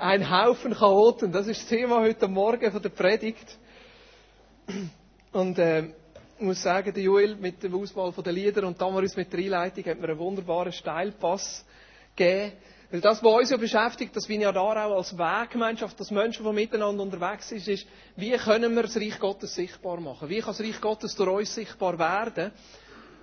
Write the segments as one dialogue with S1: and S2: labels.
S1: Ein Haufen Chaoten, das ist das Thema heute Morgen von der Predigt. Und äh, ich muss sagen, der Joel mit der Auswahl der Lieder und Damaris mit der Einleitung hat mir einen wunderbaren Steilpass gegeben. Weil das, was uns ja beschäftigt, das bin ja da auch als Weggemeinschaft, dass Menschen, die miteinander unterwegs sind, ist, wie können wir das Reich Gottes sichtbar machen? Wie kann das Reich Gottes durch uns sichtbar werden?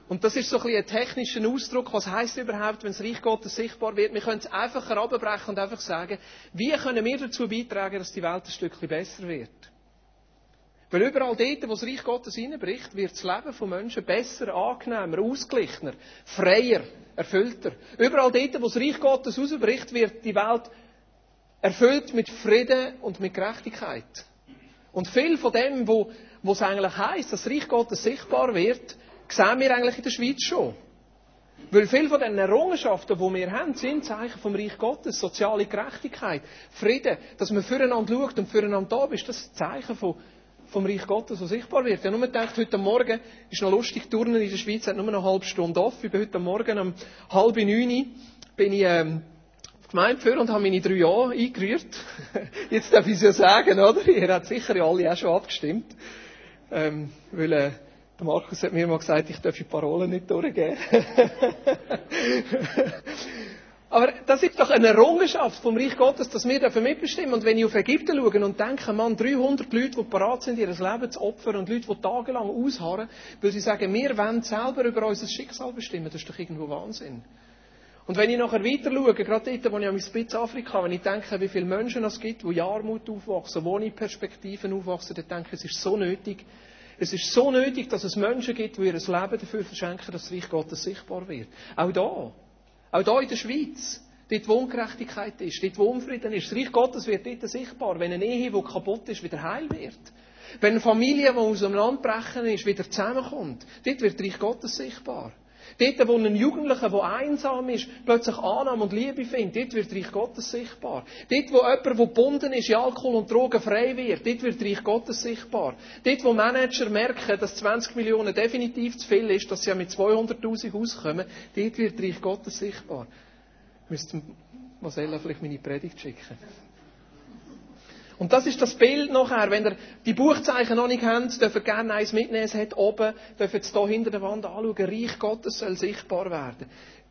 S1: Und das ist so ein, bisschen ein technischer Ausdruck. Was heißt überhaupt, wenn das Reich Gottes sichtbar wird? Wir können es einfach herabbrechen und einfach sagen, wie können wir dazu beitragen, dass die Welt ein Stückchen besser wird? Weil überall dort, wo das Reich Gottes hineinbricht, wird das Leben von Menschen besser, angenehmer, ausgeglichener, freier, erfüllter. Überall dort, wo das Reich Gottes rausbricht, wird die Welt erfüllt mit Frieden und mit Gerechtigkeit. Und viel von dem, wo, wo es eigentlich heisst, dass das Reich Gottes sichtbar wird, sehen wir eigentlich in der Schweiz schon. Weil viele von den Errungenschaften, die wir haben, sind Zeichen vom Reich Gottes, soziale Gerechtigkeit, Frieden, dass man füreinander schaut und füreinander da ist, das ist Zeichen von, vom Reich Gottes, das sichtbar wird. Ich habe nur gedacht, heute Morgen ist noch lustig, Turnen in der Schweiz hat nur eine halbe Stunde off. Ich bin heute Morgen um halb neun bin ich ähm, Gemeindeführer und habe meine drei Jahre eingerührt. Jetzt darf ich es ja sagen, oder? Ihr habt sicher ja alle auch schon abgestimmt. Ähm, weil, äh, der Markus hat mir mal gesagt, ich darf die Parolen nicht durchgeben. Aber das ist doch eine Errungenschaft vom Reich Gottes, dass wir dafür mitbestimmen. Und wenn ich auf Ägypten schaue und denke, man, 300 Leute, die parat sind, ihr Leben zu opfern und Leute, die tagelang ausharren, weil sie sagen, wir wollen selber über unser Schicksal bestimmen, das ist doch irgendwo Wahnsinn. Und wenn ich nachher weiter schaue, gerade dort, wo ich am Spitz Afrika, wenn ich denke, wie viele Menschen es gibt, die in Armut aufwachsen, wo ich Perspektiven aufwachsen, dann denke ich, es ist so nötig, es ist so nötig, dass es Menschen gibt, die ihr Leben dafür verschenken, dass das Reich Gottes sichtbar wird. Auch da. Auch da in der Schweiz. Dort, wo Ungerechtigkeit ist, dort, wo Unfrieden ist. Das Reich Gottes wird dort sichtbar, wenn eine Ehe, die kaputt ist, wieder heil wird. Wenn eine Familie, die aus dem Land brechen ist, wieder zusammenkommt. Dort wird das Reich Gottes sichtbar. Dort, wo ein Jugendlicher, der einsam ist, plötzlich Annahme und Liebe findet, dort wird Reich Gottes sichtbar. Dort, wo jemand, der gebunden ist, in Alkohol und Drogen frei wird, dort wird Reich Gottes sichtbar. Dort, wo Manager merken, dass 20 Millionen definitiv zu viel ist, dass sie ja mit 200.000 auskommen, dort wird Reich Gottes sichtbar. Müsste Marcella vielleicht meine Predigt schicken. Und das ist das Bild nachher. Wenn ihr die Buchzeichen noch nicht habt, dürft ihr gerne eins mitnehmen. Es hat oben, dürft ihr es hier hinter der Wand anschauen. Reich Gottes soll sichtbar werden.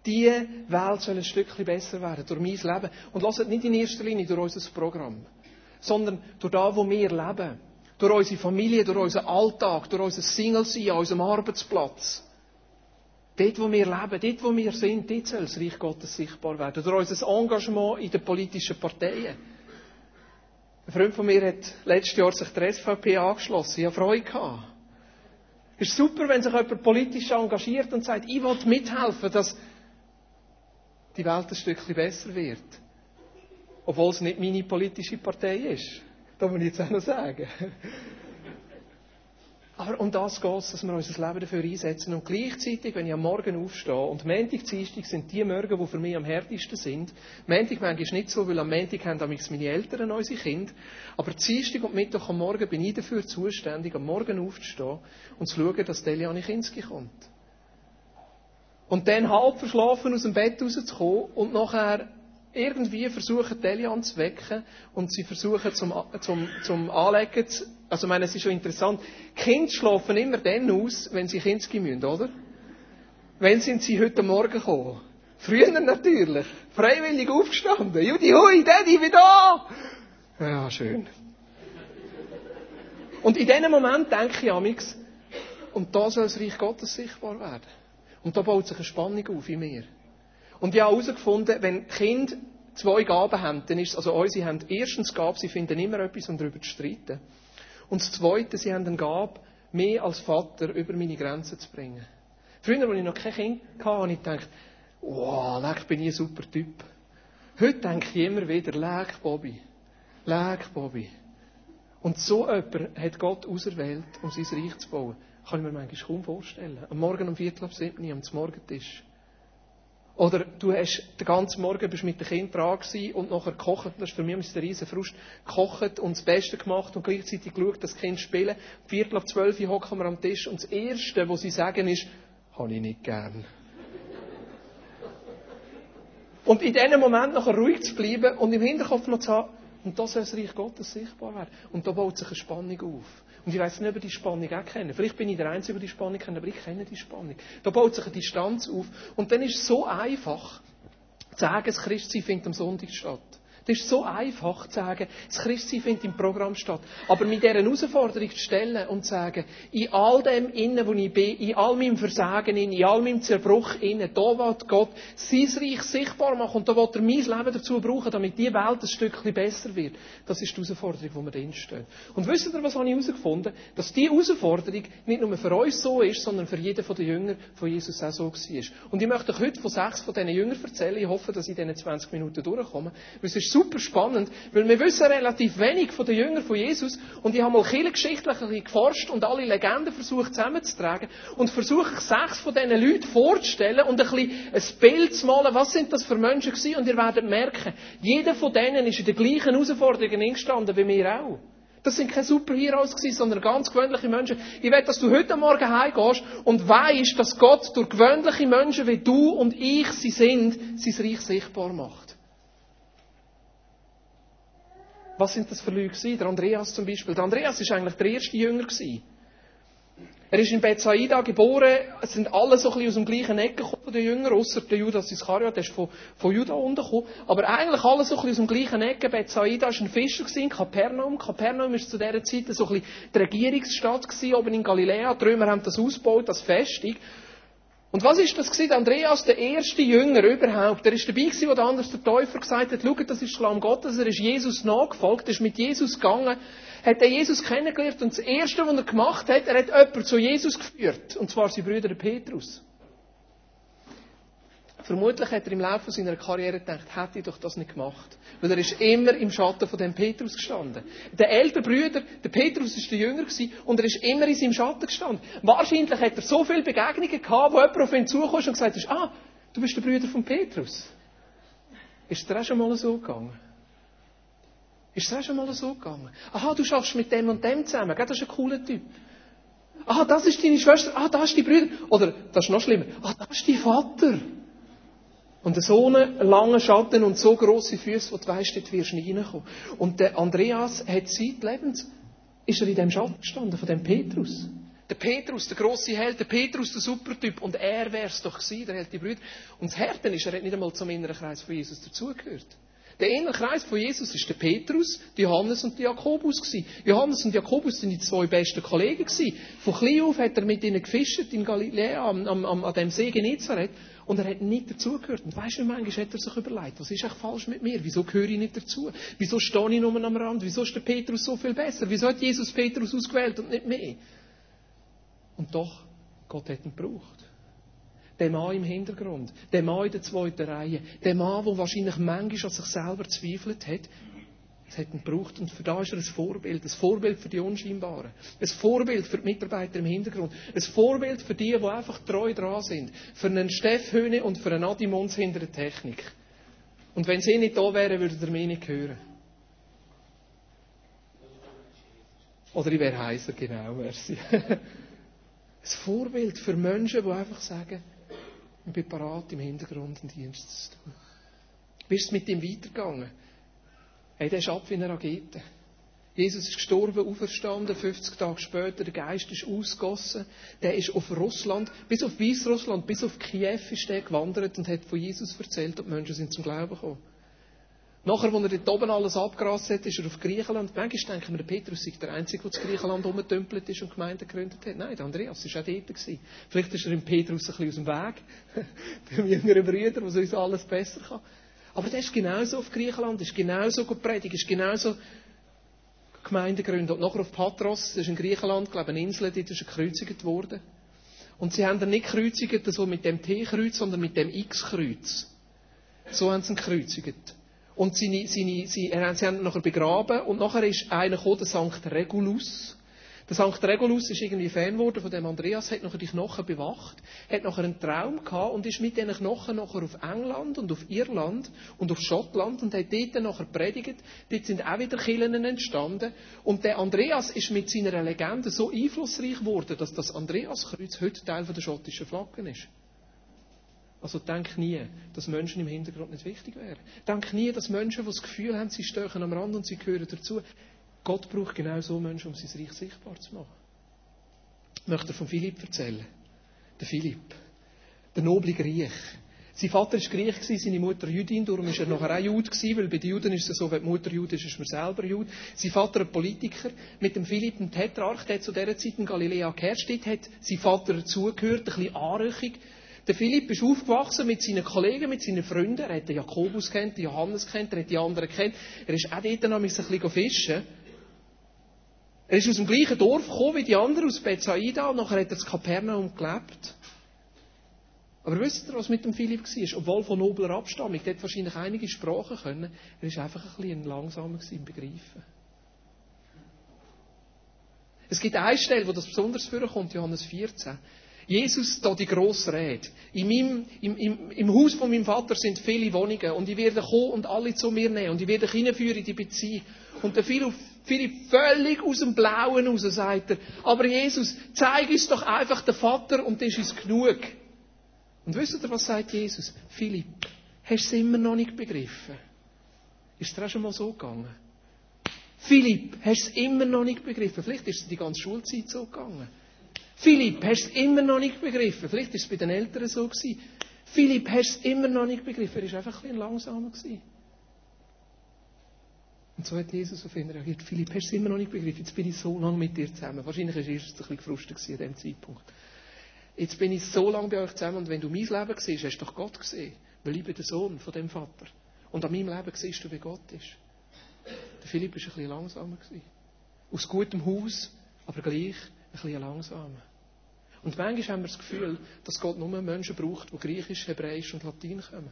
S1: Die Welt soll ein Stückchen besser werden durch mein Leben. Und lasst nicht in erster Linie durch unser Programm, sondern durch das, wo wir leben. Durch unsere Familie, durch unseren Alltag, durch unser Single-Sein an unserem Arbeitsplatz. Dort, wo wir leben, dort, wo wir sind, dort soll das Reich Gottes sichtbar werden. Durch unser Engagement in den politischen Parteien. Ein Freund von mir hat letztes Jahr sich der SVP angeschlossen. Ich habe Freude gehabt. Es ist super, wenn sich jemand politisch engagiert und sagt, ich will mithelfen, dass die Welt ein Stückchen besser wird. Obwohl es nicht meine politische Partei ist. Das muss ich jetzt auch noch sagen. Aber um das geht dass wir unser Leben dafür einsetzen. Und gleichzeitig, wenn ich am Morgen aufstehe, und Montag, Dienstag sind die Morgen, die für mich am härtesten sind. Montag manchmal nicht so, weil am Montag haben damals meine Eltern unsere Kinder. Aber Dienstag und Mittwoch am Morgen bin ich dafür zuständig, am Morgen aufzustehen und zu schauen, dass Deliane Kinski kommt. Und dann halb verschlafen aus dem Bett rauszukommen und nachher irgendwie versuchen, Delian zu wecken und sie versuchen zum, zum, zum Anlegen zu, also ich meine, es ist schon interessant, Kinder schlafen immer dann aus, wenn sie Kinski müssen, oder? Wenn sind sie heute Morgen gekommen? Früher natürlich. Freiwillig aufgestanden. Judy, hui, Daddy, wie da! Ja, schön. Und in diesem Moment denke ich amix, und da soll das Reich Gottes sichtbar werden. Und da baut sich eine Spannung auf in mir. Und ich habe herausgefunden, wenn Kinder zwei Gaben haben, dann ist es, also unsere haben erstens Gabe, sie finden immer etwas, um darüber zu streiten. Und das Zweite, sie haben eine Gabe, mehr als Vater über meine Grenzen zu bringen. Früher, als ich noch kein Kind hatte, habe ich gedacht, wow, leck, bin ich ein super Typ. Heute denke ich immer wieder, leck, Bobby. Leck, Bobby. Und so jemand hat Gott auserwählt, um sein Reich zu bauen. Kann ich mir manchmal kaum vorstellen. Am Morgen um Viertel ab sieben, am Morgentisch. Oder du hast den ganzen Morgen bist mit dem Kind dran gewesen und nachher gekocht. Das ist für mich ein riesen Frust. Gekocht und das Beste gemacht und gleichzeitig geschaut, dass das Kind spielen. Viertel ab zwölf hocken wir am Tisch und das Erste, was sie sagen, ist, habe ich nicht gern. Und in diesem Moment nachher ruhig zu bleiben und im Hinterkopf noch zu haben, und da soll das Reich Gottes sichtbar werden. Und da baut sich eine Spannung auf. Und ich weiß nicht, ob ihr die Spannung auch kennt. Vielleicht bin ich der Einzige, der die Spannung kennt, aber ich kenne die Spannung. Da baut sich eine Distanz auf. Und dann ist es so einfach, zu sagen, das Christsein findet am Sonntag statt. Das ist so einfach zu sagen, das Christsein findet im Programm statt. Aber mit dieser Herausforderung zu stellen und zu sagen, in all dem Innen, wo ich bin, in all meinem Versagen, in all meinem Zerbruch innen, da will Gott sein Reich sichtbar machen und da will er mein Leben dazu brauchen, damit die Welt ein Stückchen besser wird. Das ist die Herausforderung, wo wir drin stehen. Und wisst ihr, was habe ich herausgefunden? Dass diese Herausforderung nicht nur für uns so ist, sondern für jeden von den Jüngern von Jesus auch so war. Und ich möchte euch heute von sechs von diesen Jüngern erzählen. Ich hoffe, dass ich in diesen 20 Minuten durchkomme. Weil es ist super spannend, weil wir wissen relativ wenig von den Jüngern von Jesus und ich habe mal ein bisschen geforscht und alle Legenden versucht zusammenzutragen und versuche sechs von diesen Leuten vorzustellen und ein bisschen ein Bild zu malen, was sind das für Menschen gewesen und ihr werdet merken, jeder von denen ist in den gleichen Herausforderungen eingestanden wie wir auch. Das sind keine Superheroes gewesen, sondern ganz gewöhnliche Menschen. Ich will, dass du heute Morgen heimgehst und weißt, dass Gott durch gewöhnliche Menschen wie du und ich sie sind, sein Reich sichtbar macht. Was sind das für Leute gewesen? Der Andreas zum Beispiel. Der Andreas ist eigentlich der erste Jünger gewesen. Er ist in Bethsaida geboren. Es sind alle so ein bisschen aus dem gleichen Eck gekommen, die Jünger, außer der Judas Iskariot, der ist von, von Juda unten gekommen. Aber eigentlich alle so ein bisschen aus dem gleichen Eck. Bethsaida war ein Fischer gewesen, Kapernaum. Kapernaum war zu dieser Zeit so ein bisschen die Regierungsstadt gewesen, oben in Galiläa. Die Römer haben das ausgebaut, das Festung. Und was ist das gewesen? Andreas, der erste Jünger überhaupt. Er ist dabei gewesen, wo der andere der Täufer gesagt hat, schaut, das ist Schlamm Gottes, er ist Jesus nachgefolgt, er ist mit Jesus gegangen, hat er Jesus kennengelernt und das erste, was er gemacht hat, er hat jemanden zu Jesus geführt. Und zwar sein Brüder Petrus. Vermutlich hat er im Laufe seiner Karriere gedacht, hätte ich doch das nicht gemacht. Weil er ist immer im Schatten von dem Petrus gestanden. Der ältere Brüder, der Petrus ist der Jünger gewesen, und er ist immer in seinem Schatten gestanden. Wahrscheinlich hat er so viele Begegnungen gehabt, wo jemand auf ihn zukam und gesagt hat, ah, du bist der Brüder von Petrus. Ist auch schon mal so gegangen? Ist auch schon mal so gegangen? Aha, du schaffst mit dem und dem zusammen. Das ist ein cooler Typ. Ah, das ist deine Schwester. Ah, das ist die Brüder. Oder, das ist noch schlimmer. Ah, das ist dein Vater. Und so einen langen Schatten und so grosse Füße, wo du weißt, dort wirst du nicht reinkommen. Und der Andreas hat zeitlebens, ist er in dem Schatten gestanden, von dem Petrus. Der Petrus, der grosse Held, der Petrus, der Supertyp. Und er wär's doch gewesen, der Held die Brüder. Und das Härte ist, er hat nicht einmal zum inneren Kreis von Jesus dazugehört. Der innere Kreis von Jesus ist der Petrus, Johannes und Jakobus gewesen. Johannes und Jakobus sind die zwei besten Kollegen gewesen. Von klein auf hat er mit ihnen gefischt in Galiläa, am, am, an dem See Genezareth. Und er hat nicht dazugehört. Und weißt du, manchmal hat er sich überlegt, was ist eigentlich falsch mit mir? Wieso gehöre ich nicht dazu? Wieso stehe ich nur am Rand? Wieso ist der Petrus so viel besser? Wieso hat Jesus Petrus ausgewählt und nicht mehr? Und doch, Gott hat ihn gebraucht. Der Mann im Hintergrund, der Mann in der zweiten Reihe, der Mann, der wahrscheinlich manchmal an sich selber zweifelt hat, es hat ihn gebraucht und für da ist er ein Vorbild. Ein Vorbild für die Unscheinbaren. Ein Vorbild für die Mitarbeiter im Hintergrund. Ein Vorbild für die, die einfach treu dran sind. Für einen Steff Höhne und für einen Adi Mons hinter der Technik. Und wenn sie nicht da wären, würdet ihr mich nicht hören. Oder ich wäre heißer, genau, merci. Ein Vorbild für Menschen, die einfach sagen, ich bin parat, im Hintergrund einen Dienst zu tun. Wie ist es mit ihm weitergegangen? Hey, der ist ab wie eine Rakete. Jesus ist gestorben, auferstanden, 50 Tage später, der Geist ist ausgossen. Der ist auf Russland, bis auf Weißrussland, bis auf Kiew ist der gewandert und hat von Jesus erzählt und die Menschen sind zum Glauben gekommen. Nachher, als er dort oben alles abgerast hat, ist er auf Griechenland. Manchmal denken wir, Petrus sei der Einzige, der in Griechenland rumgetümpelt ist und Gemeinden gegründet hat. Nein, der Andreas war auch dort. Vielleicht ist er im Petrus ein bisschen aus dem Weg. dem jüngeren Brüder, der uns alles besser kann. Aber der ist genauso auf Griechenland, ist genauso gepredigt, ist genauso Gemeinde gegründet. Und nachher auf Patros, das ist in Griechenland, glaube ich, eine Insel, dort ist gekreuzigt worden. Und sie haben ihn nicht gekreuzigt, so mit dem T-Kreuz, sondern mit dem X-Kreuz. So haben sie ihn gekreuzigt. Und seine, seine, sie, sie haben ihn nachher begraben und nachher ist einer gekommen, der Sankt Regulus. Der Sankt Regulus ist irgendwie Fan geworden von dem Andreas, hat nachher die Knochen bewacht, hat nachher einen Traum gehabt und ist mit diesen Knochen nachher auf England und auf Irland und auf Schottland und hat dort nachher predigt. Dort sind auch wieder Killen entstanden. Und der Andreas ist mit seiner Legende so einflussreich geworden, dass das Andreaskreuz heute Teil der schottischen Flaggen ist. Also denk nie, dass Menschen im Hintergrund nicht wichtig wären. Denk nie, dass Menschen, die das Gefühl haben, sie stehen am Rand und sie gehören dazu. Gott braucht genau so Menschen, um sein Reich sichtbar zu machen. Ich möchte von Philipp erzählen. Der Philipp. Der noble Griech. Sein Vater war Griech, seine Mutter Jüdin, darum war er nachher auch Jude, weil bei den Juden ist es so, wenn die Mutter Jude ist, ist man selber Jude. Sein Vater ein Politiker, mit dem Philipp, ein Tetrarch, der zu dieser Zeit in Galiläa geherrscht hat, sein Vater dazugehört, ein bisschen Anrüchig. Der Philipp ist aufgewachsen mit seinen Kollegen, mit seinen Freunden. Er hat den Jakobus kennt, den Johannes kennt, er hat die anderen kennt. Er ist auch dort noch ein bisschen fischen. Er ist aus dem gleichen Dorf gekommen wie die anderen, aus Bethsaida, und nachher hat er in Kapernaum gelebt. Aber wisst ihr, was mit dem Philipp war? Obwohl von nobler Abstammung, der hat wahrscheinlich einige Sprachen können, er war einfach ein bisschen langsamer im Begreifen. Es gibt eine Stelle, wo das besonders vorkommt, Johannes 14. Jesus da die grosse Rede. In meinem, im, im, Im Haus von meinem Vater sind viele Wohnungen und ich werde kommen und alle zu mir nehmen und ich werde hineinführen in die Beziehung. Und der Philipp, Philipp völlig aus dem Blauen raus sagt er, aber Jesus, zeig uns doch einfach den Vater und das ist uns genug. Und wisst ihr, was sagt Jesus? Philipp, hast du es immer noch nicht begriffen? Ist es dir auch schon mal so gegangen? Philipp, hast du es immer noch nicht begriffen? Vielleicht ist es die ganze Schulzeit so gegangen. Philipp, hast du es immer noch nicht begriffen? Vielleicht war es bei den Eltern so gewesen. Philipp, hast du es immer noch nicht begriffen? Er war einfach ein bisschen langsamer gewesen. Und so hat Jesus auf ihn reagiert. Philipp, hast du es immer noch nicht begriffen? Jetzt bin ich so lange mit dir zusammen. Wahrscheinlich war er erst ein bisschen gefrustet an diesem Zeitpunkt. Jetzt bin ich so lange bei euch zusammen und wenn du mein Leben siehst, hast du doch Gott gesehen. Weil ich bin der Sohn von dem Vater. Und an meinem Leben siehst du, wie Gott ist. Der Philipp war ein bisschen langsamer. Aus gutem Haus, aber gleich ein bisschen langsamer. Und manchmal haben wir das Gefühl, dass Gott nur Menschen braucht, die Griechisch, Hebräisch und Latein können.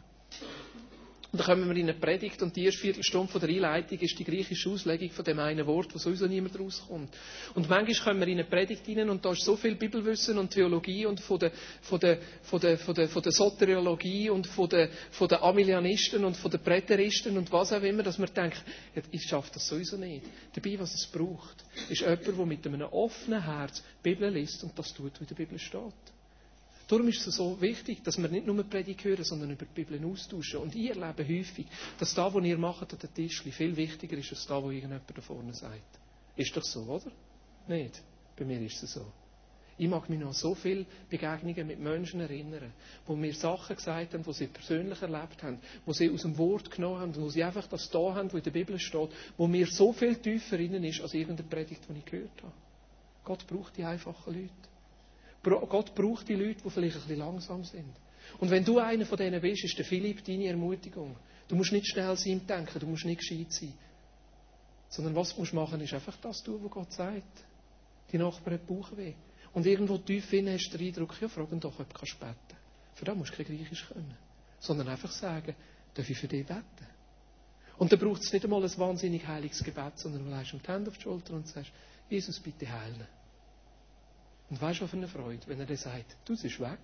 S1: Und dann kommen wir in eine Predigt und die erste Viertelstunde von der Einleitung ist die griechische Auslegung von dem einen Wort, wo sowieso niemand rauskommt. Und manchmal kommen wir in eine Predigt hinein und da ist so viel Bibelwissen und Theologie und von der, von der, von der, von der, von der Soteriologie und von der, von der Amilianisten und von der Präteristen und was auch immer, dass man denkt, ich schaffe das sowieso nicht. Dabei, was es braucht, ist jemand, der mit einem offenen Herz die Bibel liest und das tut, wie die Bibel steht. Darum ist es so wichtig, dass wir nicht nur Predigt hören, sondern über die Bibel austauschen. Und ich erlebe häufig, dass das, was ihr macht an den Tisch, viel wichtiger ist, als das, was irgendjemand da vorne sagt. Ist doch so, oder? Nicht? Bei mir ist es so. Ich mag mich noch so viele Begegnungen mit Menschen erinnern, wo mir Sachen gesagt haben, die sie persönlich erlebt haben, wo sie aus dem Wort genommen haben, wo sie einfach das da haben, was in der Bibel steht, wo mir so viel tiefer innen ist, als irgendeine Predigt, die ich gehört habe. Gott braucht die einfachen Leute. Gott braucht die Leute, die vielleicht ein bisschen langsam sind. Und wenn du einer von denen bist, ist der Philipp deine Ermutigung. Du musst nicht schnell sein denken, du musst nicht gescheit sein. Sondern was du musst machen, ist einfach das tun, was Gott sagt. Die Nachbarn hat Bauchweh. Und irgendwo tief innen hast du den Eindruck, ja, frag ihn doch, ob du kannst. Für das musst du kein Griechisch können. Sondern einfach sagen, darf ich für dich beten? Und dann braucht es nicht einmal ein wahnsinnig heiliges Gebet, sondern du legst ihm die Hände auf die Schulter und sagst, Jesus, bitte heilen. Und weißt du, was für eine Freude, wenn er dann sagt, du, bist weg.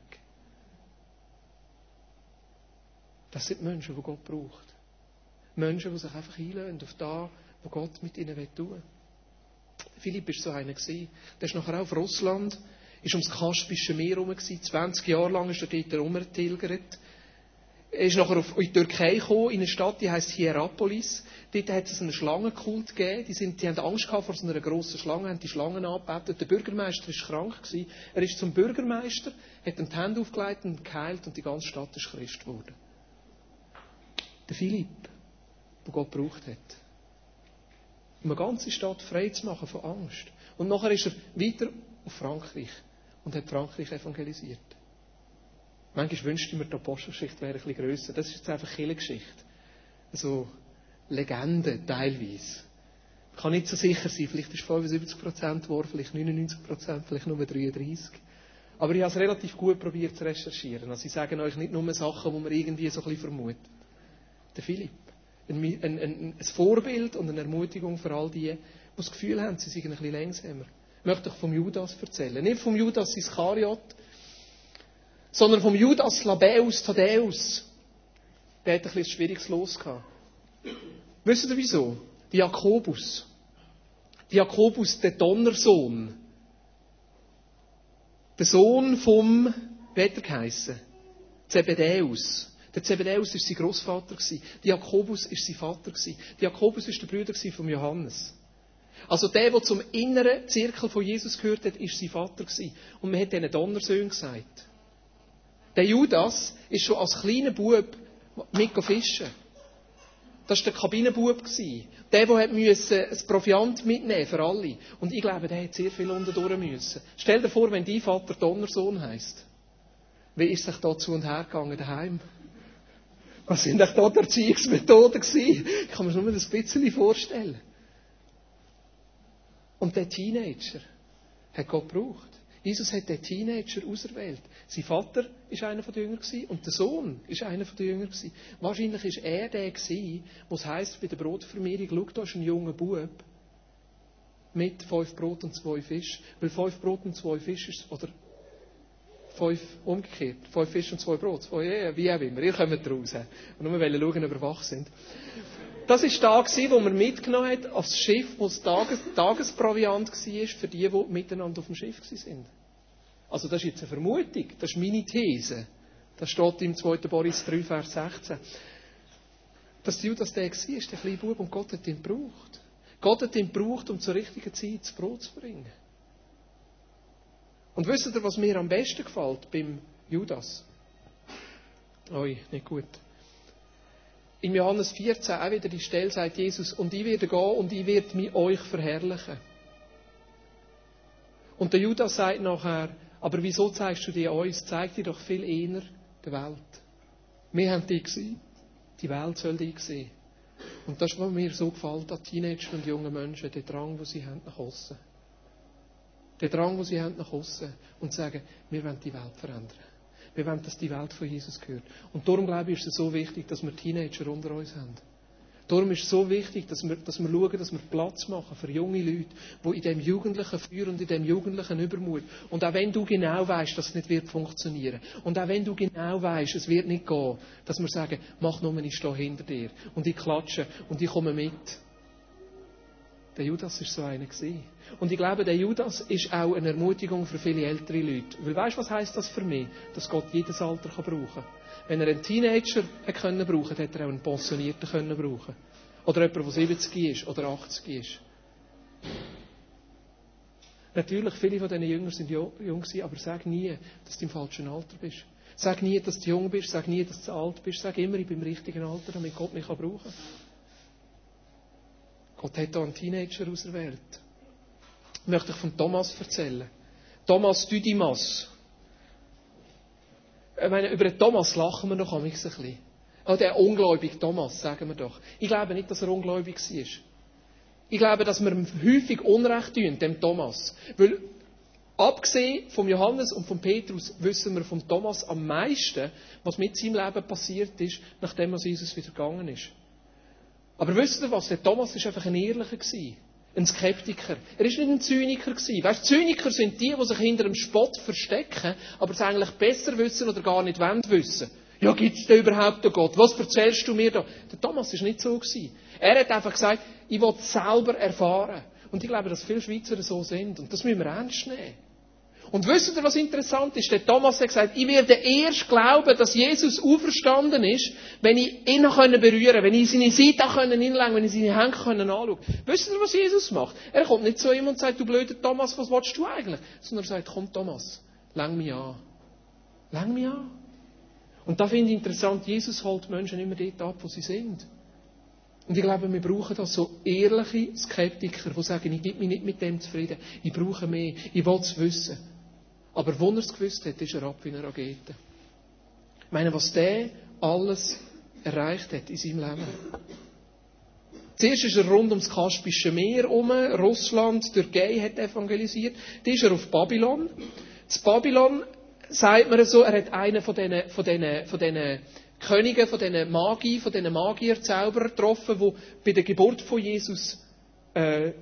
S1: Das sind Menschen, die Gott braucht. Menschen, die sich einfach einlösen auf das, was Gott mit ihnen tun will. Philipp war so einer. Der ist nachher auch auf Russland, ist ums Kaspische Meer herum, 20 Jahre lang ist er dort herumgetilgert. Er ist nachher in die Türkei gekommen, in eine Stadt, die heißt Hierapolis. Dort hat es einen Schlangenkult gegeben. Die, sind, die haben Angst gehabt vor so einer grossen Schlange, haben die Schlangen angebetet. Der Bürgermeister war krank. Gewesen. Er ist zum Bürgermeister, hat ihm die Hände aufgelegt und geheilt und die ganze Stadt ist Christ geworden. Der Philipp, der Gott gebraucht hat. Um eine ganze Stadt frei zu machen von Angst. Und nachher ist er weiter auf Frankreich und hat Frankreich evangelisiert. Manchmal wünschte ich mir, die Apostelgeschichte wäre ein bisschen grösser. Das ist jetzt einfach Kirchengeschichte. Also Legende teilweise. Ich kann nicht so sicher sein. Vielleicht ist es 75% geworden, vielleicht 99%, vielleicht nur 33%. Aber ich habe es relativ gut probiert zu recherchieren. Also ich sage euch nicht nur Sachen, die man irgendwie so ein bisschen vermutet. Der Philipp. Ein, ein, ein, ein Vorbild und eine Ermutigung für all die, die das Gefühl haben, sie seien ein bisschen längsamer. Ich möchte euch vom Judas erzählen. Nicht vom Judas Iskariot, sondern vom Judas Labeus Thaddäus. Der hat ein bisschen schwieriges Los gehabt. Wisst ihr wieso? Jakobus. Jakobus, der Donnersohn. Der Sohn vom, wie hat er geheissen? Zebedäus. Der Zebedäus war sein Großvater. Jakobus war sein Vater. Jakobus war der Bruder von Johannes. Also der, der zum inneren Zirkel von Jesus gehört hat, war sein Vater. Und man hat diesen Donnersöhn gesagt. Der Judas ist schon als kleiner Bub mit fischen. Das war der Kabinenbub. Der, der musste das Proviant mitnehmen für alle. Und ich glaube, der hat sehr viel unter müssen. Stell dir vor, wenn dein Vater Donnersohn heisst. Wie ist sich da zu und her gegangen daheim? Was sind da die Erziehungsmethoden gewesen? Ich kann mir nur ein bisschen vorstellen. Und der Teenager hat Gott gebraucht. Jesus hat den Teenager auserwählt. Sein Vater war einer der Jünger und der Sohn war einer der Jünger. Wahrscheinlich war er der, was heisst bei der Brotvermehrung, schau, da ist ein junger Bub mit fünf Brot und zwei Fisch. Weil fünf Brot und zwei Fisch ist, oder fünf umgekehrt, fünf Fisch und zwei Brot, zwei, ja, wie auch immer, ihr kommt raus. Und nur wollen schauen, ob wir wach sind. Das war der, wo man mitgenommen hat aufs Schiff, wo es Tages Tagesproviant war für die, die miteinander auf dem Schiff waren. Also das ist jetzt eine Vermutung, das ist meine These. Das steht im 2. Boris 3, Vers 16. Dass Judas der war, der kleine Bub, und Gott hat ihn gebraucht. Gott hat ihn gebraucht, um zur richtigen Zeit das Brot zu bringen. Und wisst ihr, was mir am besten gefällt beim Judas? Oi, nicht gut. In Johannes 14 auch wieder die Stelle sagt Jesus, und ich werde gehen und ich werde mich euch verherrlichen. Und der Judas sagt nachher, aber wieso zeigst du dir uns? Zeig dir doch viel eher der Welt. Wir haben dich gesehen. Die Welt soll dich sehen. Und das, was mir so gefällt an Teenager und jungen Menschen, der Drang, den sie haben nach außen. Der Drang, den sie haben nach außen. Und sagen, wir wollen die Welt verändern. Wir wollen, dass die Welt von Jesus gehört. Und darum glaube ich, ist es so wichtig, dass wir Teenager unter uns haben. Darum ist es so wichtig, dass wir, dass wir schauen, dass wir Platz machen für junge Leute, die in dem jugendlichen Feuer und in dem jugendlichen Übermut. Und auch wenn du genau weißt, dass es nicht wird funktionieren. Und auch wenn du genau weißt, es wird nicht gehen, dass wir sagen, mach nur, ich stehe hinter dir. Und ich klatsche und ich komme mit. Der Judas ist so einer gewesen. Und ich glaube, der Judas ist auch eine Ermutigung für viele ältere Leute. Weil weißt du, was heißt das für mich? Dass Gott jedes Alter kann brauchen kann. Wenn er einen Teenager können brauchen, hätte er auch einen Pensionierten können brauchen. Oder jemanden, der 70 ist oder 80 ist. Natürlich, viele von diesen Jüngern sind jung aber sag nie, dass du im falschen Alter bist. Sag nie, dass du jung bist, sag nie, dass du alt bist. Sag immer, ich bin im richtigen Alter, damit Gott mich brauchen kann. Gott hat hier einen Teenager auserwählt. Ich möchte ich von Thomas erzählen. Thomas Düdimas. Ich meine, über den Thomas lachen wir noch ein bisschen. Oh, der ungläubige Thomas, sagen wir doch. Ich glaube nicht, dass er ungläubig war. Ich glaube, dass wir häufig Unrecht tun, dem Thomas. Weil, abgesehen vom Johannes und vom Petrus, wissen wir vom Thomas am meisten, was mit seinem Leben passiert ist, nachdem er Jesus wieder gegangen ist. Aber wisst ihr was? Der Thomas war einfach ein Ehrlicher. Ein Skeptiker. Er war nicht ein Zyniker. Weißt, Zyniker sind die, die sich hinter einem Spott verstecken, aber es eigentlich besser wissen oder gar nicht wollen wissen. Ja, es da überhaupt einen Gott? Was erzählst du mir da? Der Thomas war nicht so. Er hat einfach gesagt, ich will es selber erfahren. Und ich glaube, dass viele Schweizer so sind. Und das müssen wir ernst nehmen. Und wisst ihr, was interessant ist? Der Thomas hat gesagt, ich werde erst glauben, dass Jesus auferstanden ist, wenn ich ihn noch berühren kann, wenn ich seine Seite hinlegen wenn ich seine Hände anschauen kann. Wisst ihr, was Jesus macht? Er kommt nicht zu ihm und sagt, du blöder Thomas, was willst du eigentlich? Sondern er sagt, komm Thomas, lang mich an. Lang mich an. Und da finde ich interessant, Jesus holt Menschen immer dort ab, wo sie sind. Und ich glaube, wir brauchen da so ehrliche Skeptiker, die sagen, ich gebe mich nicht mit dem zufrieden, ich brauche mehr, ich will es wissen. Aber wo er es gewusst hat, ist er ab wie eine Rakete. Ich meine, was der alles erreicht hat in seinem Leben. Zuerst ist er rund ums Kaspische Meer herum, Russland, Türkei hat evangelisiert. Dann ist er auf Babylon. Das Babylon, sagt man so, er hat einen von diesen, von diesen, von diesen Königen, von diesen Magi, von diesen Magierzauberern getroffen, die bei der Geburt von Jesus äh,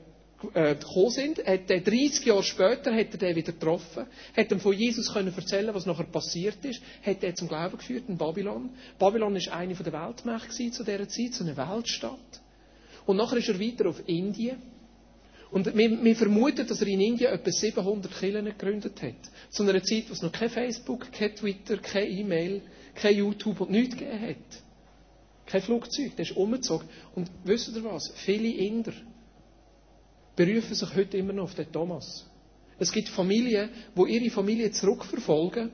S1: gekommen sind, hat er 30 Jahre später hat er den wieder getroffen, hat ihm von Jesus können erzählen, was nachher passiert ist, hat er zum Glauben geführt in Babylon. Babylon ist eine der Weltmächte zu dieser Zeit, so eine Weltstadt. Und nachher ist er weiter auf Indien. Und wir, wir, vermuten, dass er in Indien etwa 700 Kirchen gegründet hat. Zu einer Zeit, wo es noch kein Facebook, kein Twitter, kein E-Mail kein YouTube und nichts gegeben hat. Kein Flugzeug, der ist umgezogen. Und wisst ihr was? Viele Inder berufen sich heute immer noch auf den Thomas. Es gibt Familien, wo ihre Familie zurückverfolgen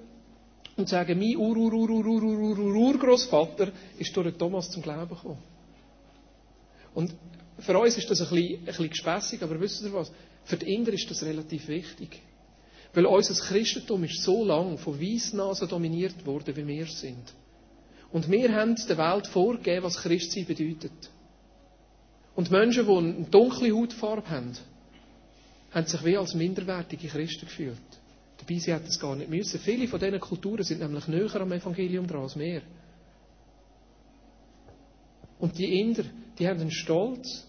S1: und sagen, mein ur ur ur ur ur ur ur Urgroßvater ist durch den Thomas zum Glauben gekommen. Und für uns ist das ein bisschen, ein bisschen gespässig, aber wisst ihr was? Für die Inder ist das relativ wichtig. Weil unser Christentum ist so lange von Weissnasen dominiert worden, wie wir sind. Und wir haben der Welt vorgegeben, was Christsein bedeutet. Und Menschen, die eine dunkle Hautfarbe haben, haben sich wie als minderwertige Christen gefühlt. Dabei, sie hätten es gar nicht müssen. Viele von diesen Kulturen sind nämlich näher am Evangelium dran als wir. Und die Inder, die haben einen Stolz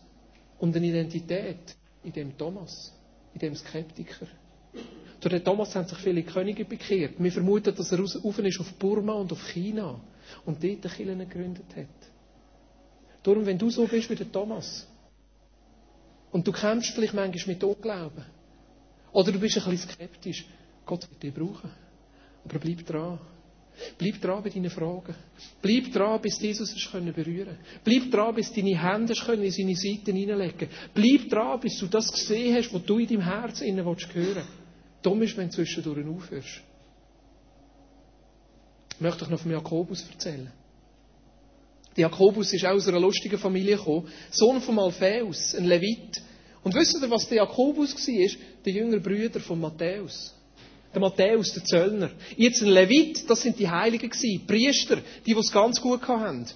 S1: und eine Identität in dem Thomas, in dem Skeptiker. Durch den Thomas haben sich viele Könige bekehrt. Wir vermuten, dass er raus ist auf Burma und auf China und dort Kirchen gegründet hat. Darum, wenn du so bist wie der Thomas und du kämpfst vielleicht manchmal mit Unglauben oder du bist ein bisschen skeptisch, Gott wird dich brauchen. Aber bleib dran. Bleib dran bei deinen Fragen. Bleib dran, bis Jesus es berühren können. Bleib dran, bis deine Hände in seine Seiten hineinlegen Bleib dran, bis du das gesehen hast, was du in deinem Herzen hören willst. Dumm ist, wenn du zwischendurch aufhörst. Ich möchte euch noch von Jakobus erzählen. Der Jakobus ist auch aus einer lustigen Familie gekommen. Sohn von Alphaeus, ein Levit. Und wisst ihr, was der Jakobus war? Der jüngere Brüder von Matthäus. Der Matthäus, der Zöllner. Jetzt ein Levit, das sind die Heiligen gewesen. Priester, die, die es ganz gut hatten.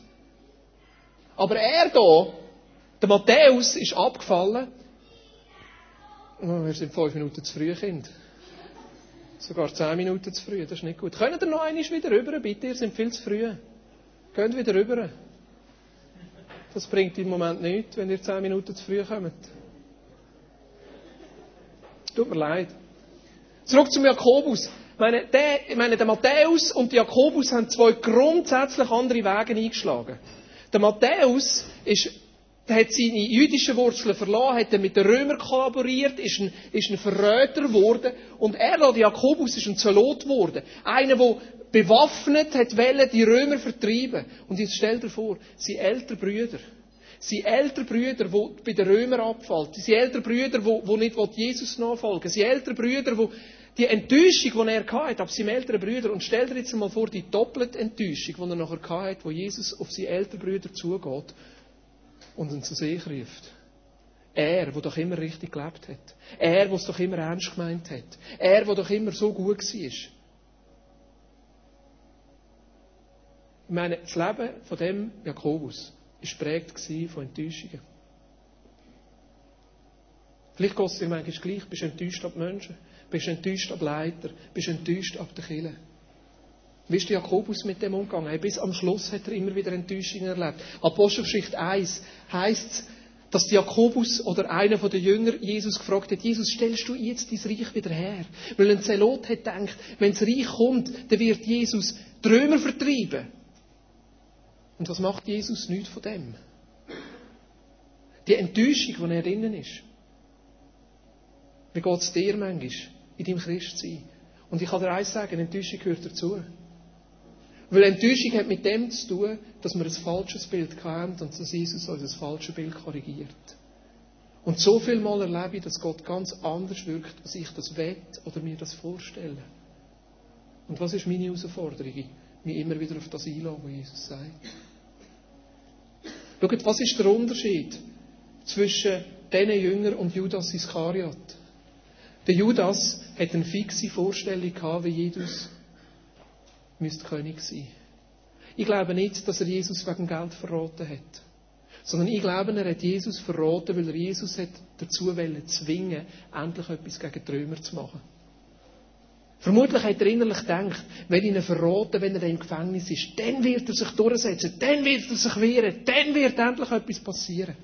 S1: Aber er da, der Matthäus, ist abgefallen. Oh, wir sind fünf Minuten zu früh, Kind. Sogar zehn Minuten zu früh, das ist nicht gut. Könnt ihr noch einmal wieder rüber, bitte? Ihr seid viel zu früh. Geht wieder rüber. Das bringt im Moment nichts, wenn ihr zehn Minuten zu früh kommt. Tut mir leid. Zurück zum Jakobus. Ich meine, der, ich meine, der Matthäus und der Jakobus haben zwei grundsätzlich andere Wege eingeschlagen. Der Matthäus ist der hat seine jüdischen Wurzeln verloren, hat mit den Römern kollaboriert, ist ein, ist ein Verräter geworden. Und er, der Jakobus, ist ein Zelot geworden. Einer, der bewaffnet hat, wollen, die Römer vertreiben. Und jetzt stell dir vor, seine älteren Brüder, seine älteren Brüder, die bei den Römern abfallen, seine älteren Brüder, die, die nicht Jesus nachfolgen seine älteren Brüder, die die Enttäuschung, die er hatte, ab seinen älteren Brüdern, und stell dir jetzt mal vor, die doppelte Enttäuschung, die er nachher hatte, wo Jesus auf seine älteren Brüder zugeht und ihn zu sich ruft. Er, der doch immer richtig gelebt hat. Er, der es doch immer ernst gemeint hat. Er, der doch immer so gut war. Ich meine, das Leben von dem Jakobus war geprägt von Enttäuschungen. Vielleicht geht es dir manchmal gleich, bist du enttäuscht ab Menschen, bist du enttäuscht ab Leiter, bist du enttäuscht ab der Kirche. Wie ist Jakobus mit dem umgegangen? Bis am Schluss hat er immer wieder Enttäuschungen erlebt. Apostelgeschichte 1 heißt es, dass Jakobus oder einer der Jünger Jesus gefragt hat, Jesus, stellst du jetzt dein Reich wieder her? Weil ein Zelot hat gedacht, wenn das Reich kommt, dann wird Jesus die Römer vertreiben. Und was macht Jesus? Nichts von dem. Die Enttäuschung, die er drinnen ist. Wie geht es dir manchmal in deinem Christsein? Und ich kann dir eins sagen, Enttäuschung gehört dazu. Weil Enttäuschung hat mit dem zu tun, dass wir ein falsches Bild haben und dass Jesus uns das falsche Bild korrigiert. Und so viel Mal erlebe ich, dass Gott ganz anders wirkt, als ich das will oder mir das vorstelle. Und was ist meine Herausforderung? Mich immer wieder auf das einladen, was Jesus sagt. Schaut, was ist der Unterschied zwischen diesen Jüngern und Judas Iskariot? Der Judas hat eine fixe Vorstellung gehabt, wie Jesus müsste König sein. Ich glaube nicht, dass er Jesus wegen Geld verraten hat. Sondern ich glaube, er hat Jesus verraten, weil er Jesus hat dazu wollen, zwingen, endlich etwas gegen die zu machen. Vermutlich hat er innerlich gedacht, wenn ich ihn verraten, wenn er im Gefängnis ist, dann wird er sich durchsetzen, dann wird er sich wehren, dann wird endlich etwas passieren.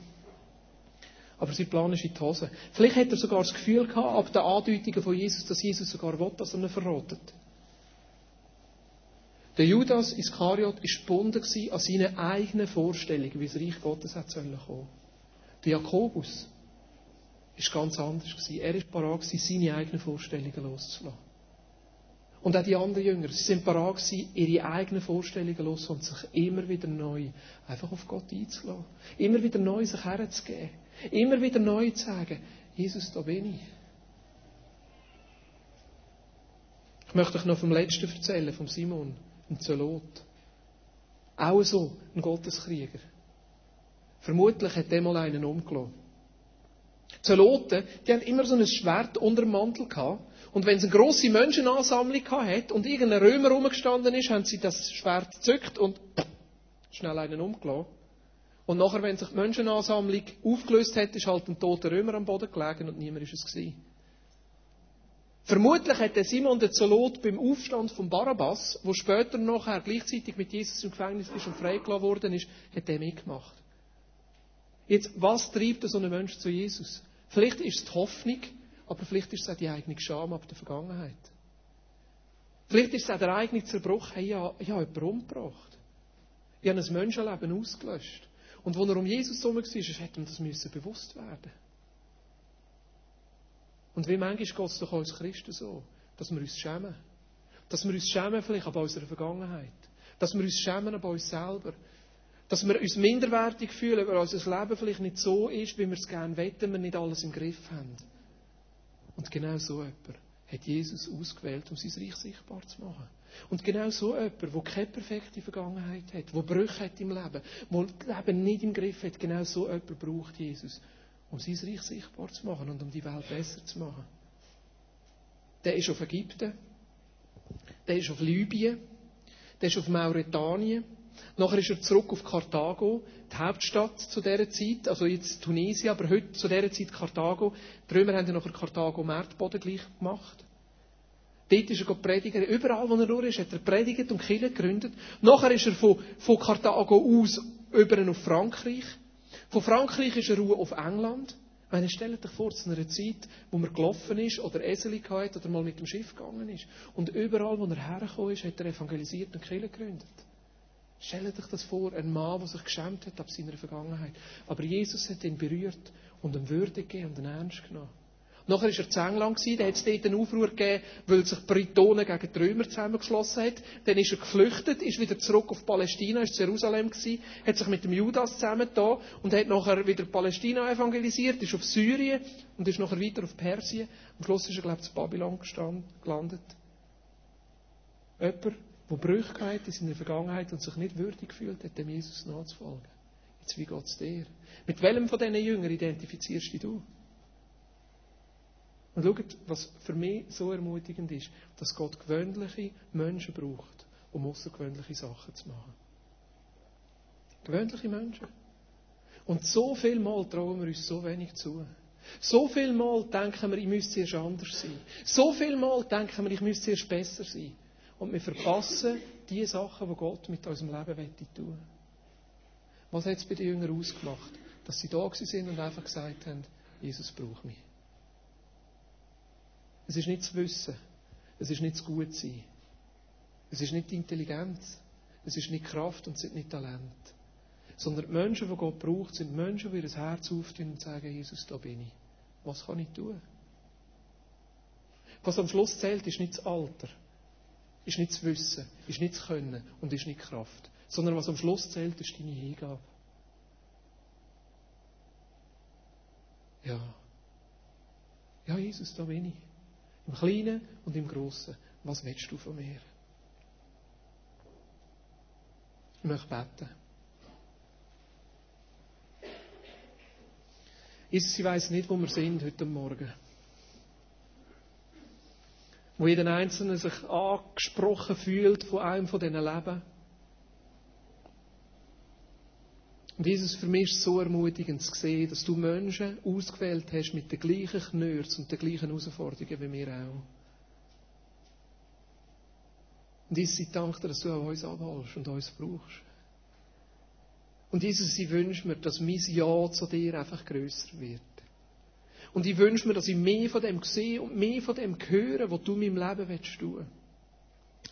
S1: Aber sein Plan ist in die Hose. Vielleicht hat er sogar das Gefühl gehabt, ab den Andeutungen von Jesus, dass Jesus sogar will, dass er ihn verratet. Der Judas Iskariot war gebunden an seine eigenen Vorstellungen, wie das Reich Gottes hat kommen sollen. Der Jakobus war ganz anders. Er war parat, seine eigenen Vorstellungen loszulassen. Und auch die anderen Jünger, sie sind parat gewesen, ihre eigenen Vorstellungen los und sich immer wieder neu einfach auf Gott einzulassen. Immer wieder neu sich herzugeben. Immer wieder neu zu sagen, Jesus, da bin ich. Ich möchte euch noch vom Letzten erzählen, vom Simon, dem Zelot. Auch so ein Gotteskrieger. Vermutlich hat der mal einen umgelassen. Zeloten, die haben immer so ein Schwert unter dem Mantel gehabt. Und wenn es eine grosse Menschenansammlung hat und irgendein Römer rumgestanden ist, haben sie das Schwert gezückt und schnell einen umgelassen. Und nachher, wenn sich die Menschenansammlung aufgelöst hat, ist halt ein toter Römer am Boden gelegen und niemand ist es gewesen. Vermutlich hat der Simon der Zolot beim Aufstand von Barabbas, wo später nachher gleichzeitig mit Jesus im Gefängnis ist und freigelassen worden ist, hat er mitgemacht. Jetzt, was treibt so einen Menschen zu Jesus? Vielleicht ist es die Hoffnung, aber vielleicht ist es auch die eigene Scham ab der Vergangenheit. Vielleicht ist es auch der eigene Zerbruch, hey, ich habe, jemanden umgebracht. Ich habe ein Menschenleben ausgelöscht. Und als er um Jesus herum war, hätte ihm das bewusst werden und wie manchmal geht es doch als Christen so, dass wir uns schämen. Dass wir uns schämen vielleicht an unserer Vergangenheit. Dass wir uns schämen an uns selber. Dass wir uns minderwertig fühlen, weil unser Leben vielleicht nicht so ist, wie wir es gerne wetten, wir nicht alles im Griff haben. Und genau so jemand hat Jesus ausgewählt, um sein Reich sichtbar zu machen. Und genau so jemand, der keine perfekte Vergangenheit hat, der Brüche hat im Leben, der das Leben nicht im Griff hat, genau so jemand braucht Jesus, um sein Reich sichtbar zu machen und um die Welt besser zu machen. Der ist auf Ägypten, der ist auf Libyen, der ist auf Mauretanien, nachher ist er zurück auf Karthago, die Hauptstadt zu dieser Zeit, also jetzt Tunesien, aber heute zu dieser Zeit Karthago. Die Römer haben ja nachher Karthago Märtboden gleich gemacht. Dort ist er predigen. Überall, wo er nur ist, hat er predigt und Kirche gegründet. Nachher ist er von, von Karthago aus über auf Frankreich. Von Frankreich ist er Ruhe auf England. Meine, stellt euch vor, zu einer Zeit, wo man gelaufen ist oder Eseli hatte oder mal mit dem Schiff gegangen ist. Und überall, wo er hergekommen ist, hat er evangelisiert und Kirche gegründet. Stellt euch das vor, ein Mann, der sich geschämt hat ab seiner Vergangenheit. Aber Jesus hat ihn berührt und ihm Würde gegeben und ihn ernst genommen. Nachher war er zu England, da hat es dort einen Aufruhr gegeben, weil sich Britonen gegen die Römer zusammengeschlossen haben. Dann ist er geflüchtet, ist wieder zurück auf Palästina, ist in Jerusalem gewesen, hat sich mit dem Judas zusammengetan und hat nachher wieder Palästina evangelisiert, ist auf Syrien und ist nachher weiter auf Persien. Am Schluss ist er, glaube ich, zu Babylon gelandet. Jemand, der Brüche hat in seiner Vergangenheit und sich nicht würdig fühlt, hat dem Jesus nachzufolgen. Jetzt, wie geht es dir? Mit welchem von diesen Jüngern identifizierst du dich? Und schaut, was für mich so ermutigend ist, dass Gott gewöhnliche Menschen braucht, um außergewöhnliche Sachen zu machen. Gewöhnliche Menschen. Und so viel Mal trauen wir uns so wenig zu. So viel Mal denken wir, ich müsste erst anders sein. So viel Mal denken wir, ich müsste erst besser sein. Und wir verpassen die Sachen, die Gott mit unserem Leben tun will. Was hat es bei den Jüngern ausgemacht? Dass sie da sind und einfach gesagt haben, Jesus braucht mich. Es ist nicht das Wissen. Es ist nicht das Gutsein. Es ist nicht die Intelligenz. Es ist nicht Kraft und es sind nicht Talent. Sondern die Menschen, die Gott braucht, sind Menschen, die ihr Herz auftun und sagen, Jesus, da bin ich. Was kann ich tun? Was am Schluss zählt, ist nicht das Alter, ist nicht das Wissen, ist nicht das Können und ist nicht Kraft. Sondern was am Schluss zählt, ist deine Hingabe. Ja. Ja, Jesus, da bin ich. Im Kleinen und im Großen. Was willst du von mir? Ich möchte beten. Jesus, ich weiß nicht, wo wir sind heute Morgen. Wo jeder Einzelne sich angesprochen fühlt von einem von diesen Leben. Und Jesus, für mich ist es so ermutigend zu sehen, dass du Menschen ausgewählt hast mit den gleichen Knörz und den gleichen Herausforderungen wie wir auch. Und Jesus, ich danke dir, dass du auch uns abholst und uns brauchst. Und Jesus, ich wünsche mir, dass mein Ja zu dir einfach grösser wird. Und ich wünsche mir, dass ich mehr von dem sehe und mehr von dem höre, was du in meinem Leben willst tun.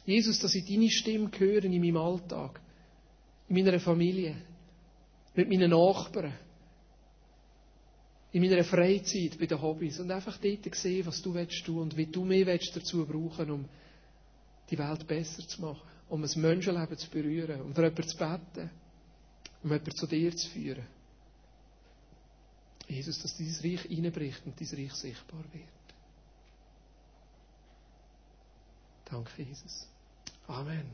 S1: Jesus, dass ich deine Stimme höre in meinem Alltag, in meiner Familie, mit meinen Nachbarn, in meiner Freizeit, bei den Hobbys und einfach dort sehen, was du willst tun und wie du mich willst dazu brauchen, um die Welt besser zu machen, um ein Menschenleben zu berühren, um für jemanden zu beten, um jemanden zu dir zu führen. Jesus, dass dein Reich reinbricht und dein Reich sichtbar wird. Danke, Jesus. Amen.